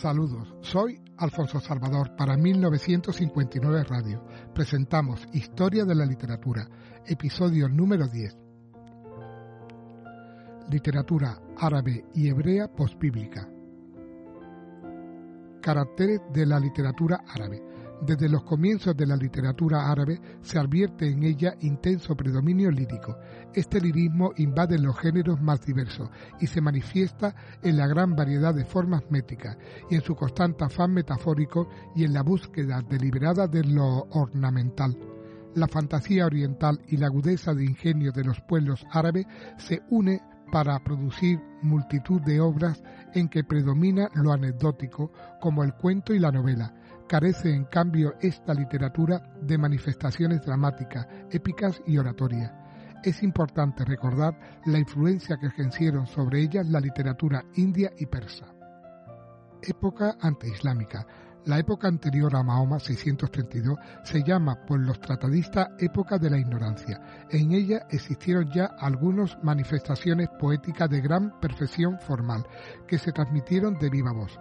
Saludos, soy Alfonso Salvador para 1959 Radio. Presentamos Historia de la Literatura, episodio número 10. Literatura árabe y hebrea postbíblica. Caracteres de la literatura árabe. Desde los comienzos de la literatura árabe se advierte en ella intenso predominio lírico. Este lirismo invade los géneros más diversos y se manifiesta en la gran variedad de formas métricas y en su constante afán metafórico y en la búsqueda deliberada de lo ornamental. La fantasía oriental y la agudeza de ingenio de los pueblos árabes se une para producir multitud de obras en que predomina lo anecdótico, como el cuento y la novela, Carece, en cambio, esta literatura de manifestaciones dramáticas, épicas y oratorias. Es importante recordar la influencia que ejercieron sobre ellas la literatura india y persa. Época anteislámica. La época anterior a Mahoma 632 se llama por los tratadistas época de la ignorancia. En ella existieron ya algunas manifestaciones poéticas de gran perfección formal que se transmitieron de viva voz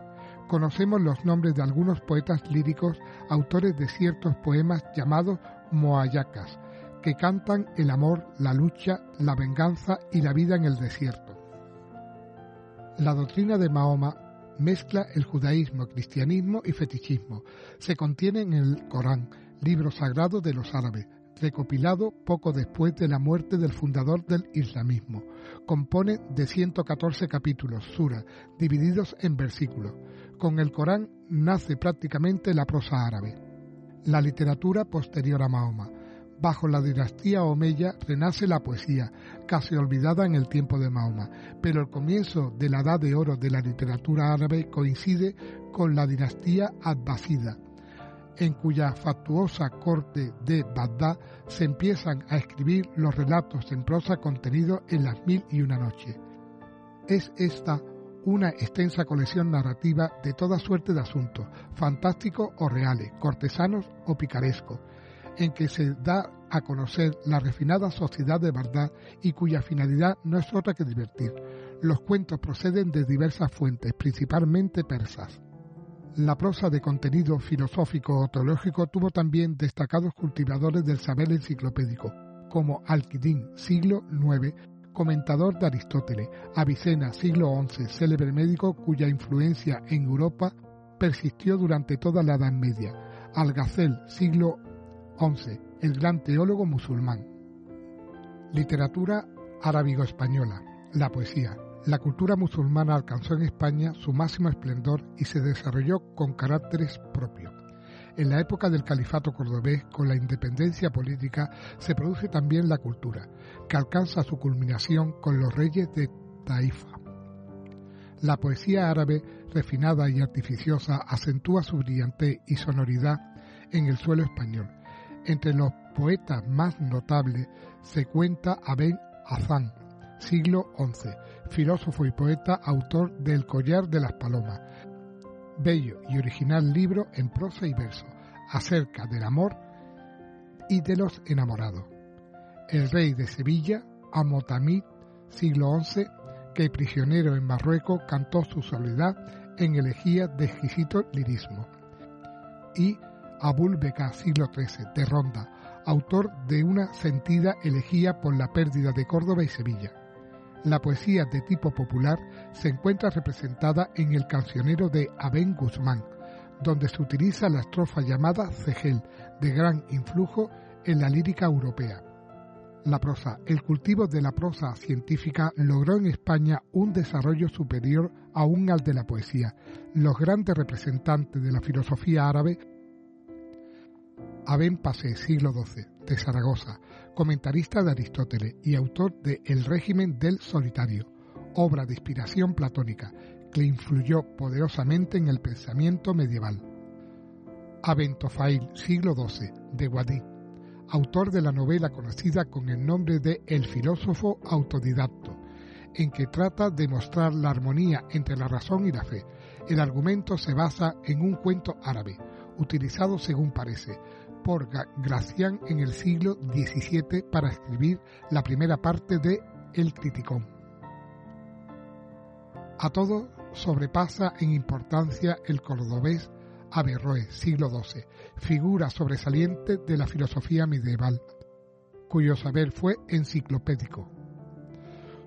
conocemos los nombres de algunos poetas líricos, autores de ciertos poemas llamados moayacas, que cantan el amor, la lucha, la venganza y la vida en el desierto. La doctrina de Mahoma mezcla el judaísmo, cristianismo y fetichismo. Se contiene en el Corán, libro sagrado de los árabes, recopilado poco después de la muerte del fundador del islamismo. Compone de 114 capítulos, sura, divididos en versículos. Con el Corán nace prácticamente la prosa árabe. La literatura posterior a Mahoma. Bajo la dinastía Omeya renace la poesía, casi olvidada en el tiempo de Mahoma, pero el comienzo de la edad de oro de la literatura árabe coincide con la dinastía Abbasida, en cuya factuosa corte de Bagdad se empiezan a escribir los relatos en prosa contenidos en las mil y una noches. Es esta una extensa colección narrativa de toda suerte de asuntos, fantásticos o reales, cortesanos o picarescos, en que se da a conocer la refinada sociedad de Bagdad y cuya finalidad no es otra que divertir. Los cuentos proceden de diversas fuentes, principalmente persas. La prosa de contenido filosófico o teológico tuvo también destacados cultivadores del saber enciclopédico, como Alquidín, siglo IX, comentador de Aristóteles, Avicena, siglo XI, célebre médico cuya influencia en Europa persistió durante toda la Edad Media, Algacel, siglo XI, el gran teólogo musulmán. Literatura arábigo-española, la poesía, la cultura musulmana alcanzó en España su máximo esplendor y se desarrolló con caracteres propios. En la época del califato cordobés, con la independencia política, se produce también la cultura, que alcanza su culminación con los reyes de Taifa. La poesía árabe, refinada y artificiosa, acentúa su brillantez y sonoridad en el suelo español. Entre los poetas más notables se cuenta a Ben siglo XI, filósofo y poeta, autor del Collar de las Palomas, bello y original libro en prosa y verso acerca del amor y de los enamorados. El rey de Sevilla, Amotamid, siglo XI, que prisionero en Marruecos cantó su soledad en elegía de exquisito lirismo. Y Abul Beka, siglo XIII, de Ronda, autor de una sentida elegía por la pérdida de Córdoba y Sevilla. La poesía de tipo popular se encuentra representada en el cancionero de Abén Guzmán, donde se utiliza la estrofa llamada cegel, de gran influjo en la lírica europea. La prosa. El cultivo de la prosa científica logró en España un desarrollo superior aún al de la poesía. Los grandes representantes de la filosofía árabe Aben Pasé, siglo XII, de Zaragoza, comentarista de Aristóteles y autor de El régimen del solitario, obra de inspiración platónica que influyó poderosamente en el pensamiento medieval. Abentofail, siglo XII, de Guadí, autor de la novela conocida con el nombre de El filósofo autodidacto, en que trata de mostrar la armonía entre la razón y la fe. El argumento se basa en un cuento árabe, utilizado según parece por Gracián en el siglo XVII para escribir la primera parte de El Criticón. A todo sobrepasa en importancia el cordobés Averroes, siglo XII, figura sobresaliente de la filosofía medieval, cuyo saber fue enciclopédico.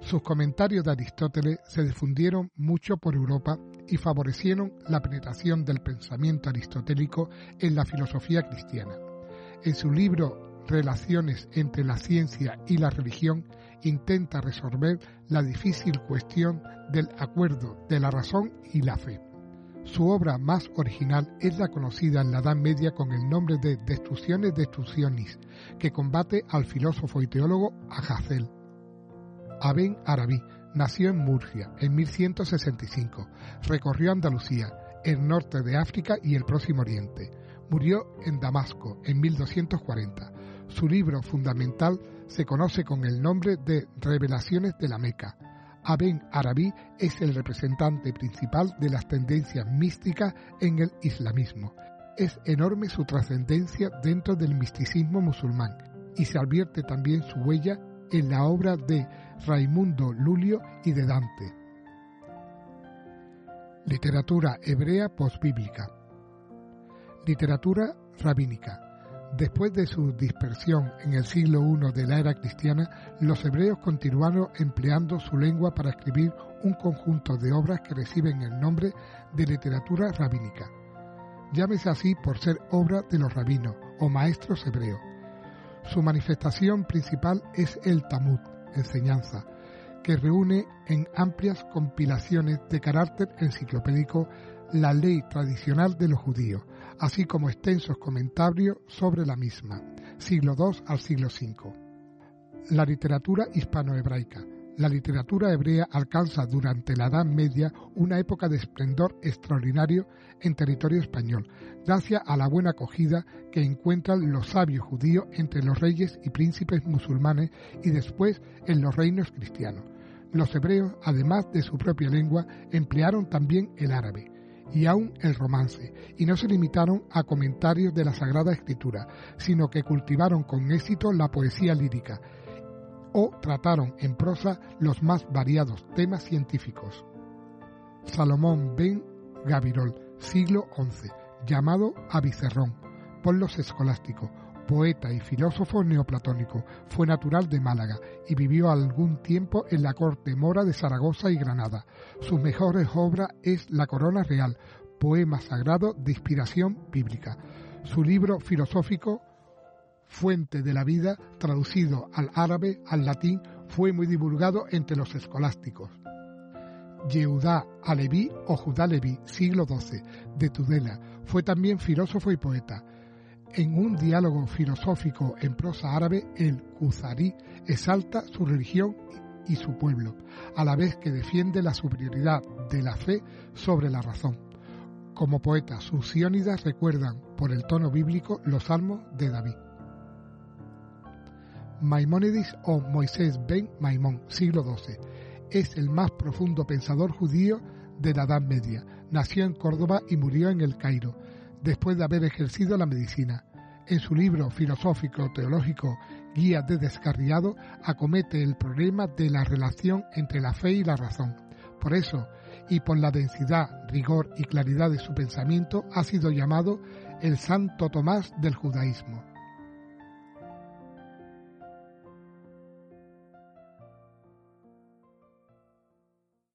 Sus comentarios de Aristóteles se difundieron mucho por Europa y favorecieron la penetración del pensamiento aristotélico en la filosofía cristiana. En su libro Relaciones entre la ciencia y la religión intenta resolver la difícil cuestión del acuerdo de la razón y la fe. Su obra más original es la conocida en la Edad Media con el nombre de Destrucciones Destruccionis, que combate al filósofo y teólogo Ahazel. Aben Arabí nació en Murcia en 1165, recorrió Andalucía, el norte de África y el Próximo Oriente. Murió en Damasco en 1240. Su libro fundamental se conoce con el nombre de Revelaciones de la Meca. Aben Arabí es el representante principal de las tendencias místicas en el islamismo. Es enorme su trascendencia dentro del misticismo musulmán y se advierte también su huella en la obra de Raimundo Lulio y de Dante. Literatura hebrea postbíblica. Literatura rabínica. Después de su dispersión en el siglo I de la era cristiana, los hebreos continuaron empleando su lengua para escribir un conjunto de obras que reciben el nombre de literatura rabínica. Llámese así por ser obra de los rabinos o maestros hebreos. Su manifestación principal es el Talmud, enseñanza, que reúne en amplias compilaciones de carácter enciclopédico la ley tradicional de los judíos, así como extensos comentarios sobre la misma, siglo II al siglo V. La literatura hispanohebraica. La literatura hebrea alcanza durante la Edad Media una época de esplendor extraordinario en territorio español, gracias a la buena acogida que encuentran los sabios judíos entre los reyes y príncipes musulmanes y después en los reinos cristianos. Los hebreos, además de su propia lengua, emplearon también el árabe y aún el romance, y no se limitaron a comentarios de la Sagrada Escritura, sino que cultivaron con éxito la poesía lírica o trataron en prosa los más variados temas científicos. Salomón ben Gavirol, siglo XI, llamado Avicerrón, por los escolásticos, poeta y filósofo neoplatónico, fue natural de Málaga y vivió algún tiempo en la corte mora de Zaragoza y Granada. Sus mejores obras es La Corona Real, poema sagrado de inspiración bíblica. Su libro filosófico, Fuente de la Vida, traducido al árabe, al latín, fue muy divulgado entre los escolásticos. Yehudá Aleví o Judá Leví, siglo XII, de Tudela, fue también filósofo y poeta en un diálogo filosófico en prosa árabe, el Kuzarí exalta su religión y su pueblo, a la vez que defiende la superioridad de la fe sobre la razón. Como poeta, sus siónidas recuerdan, por el tono bíblico, los salmos de David. Maimónides o Moisés ben Maimón, siglo XII, es el más profundo pensador judío de la Edad Media. Nació en Córdoba y murió en el Cairo después de haber ejercido la medicina. En su libro filosófico teológico Guía de Descarriado acomete el problema de la relación entre la fe y la razón. Por eso, y por la densidad, rigor y claridad de su pensamiento, ha sido llamado el Santo Tomás del judaísmo.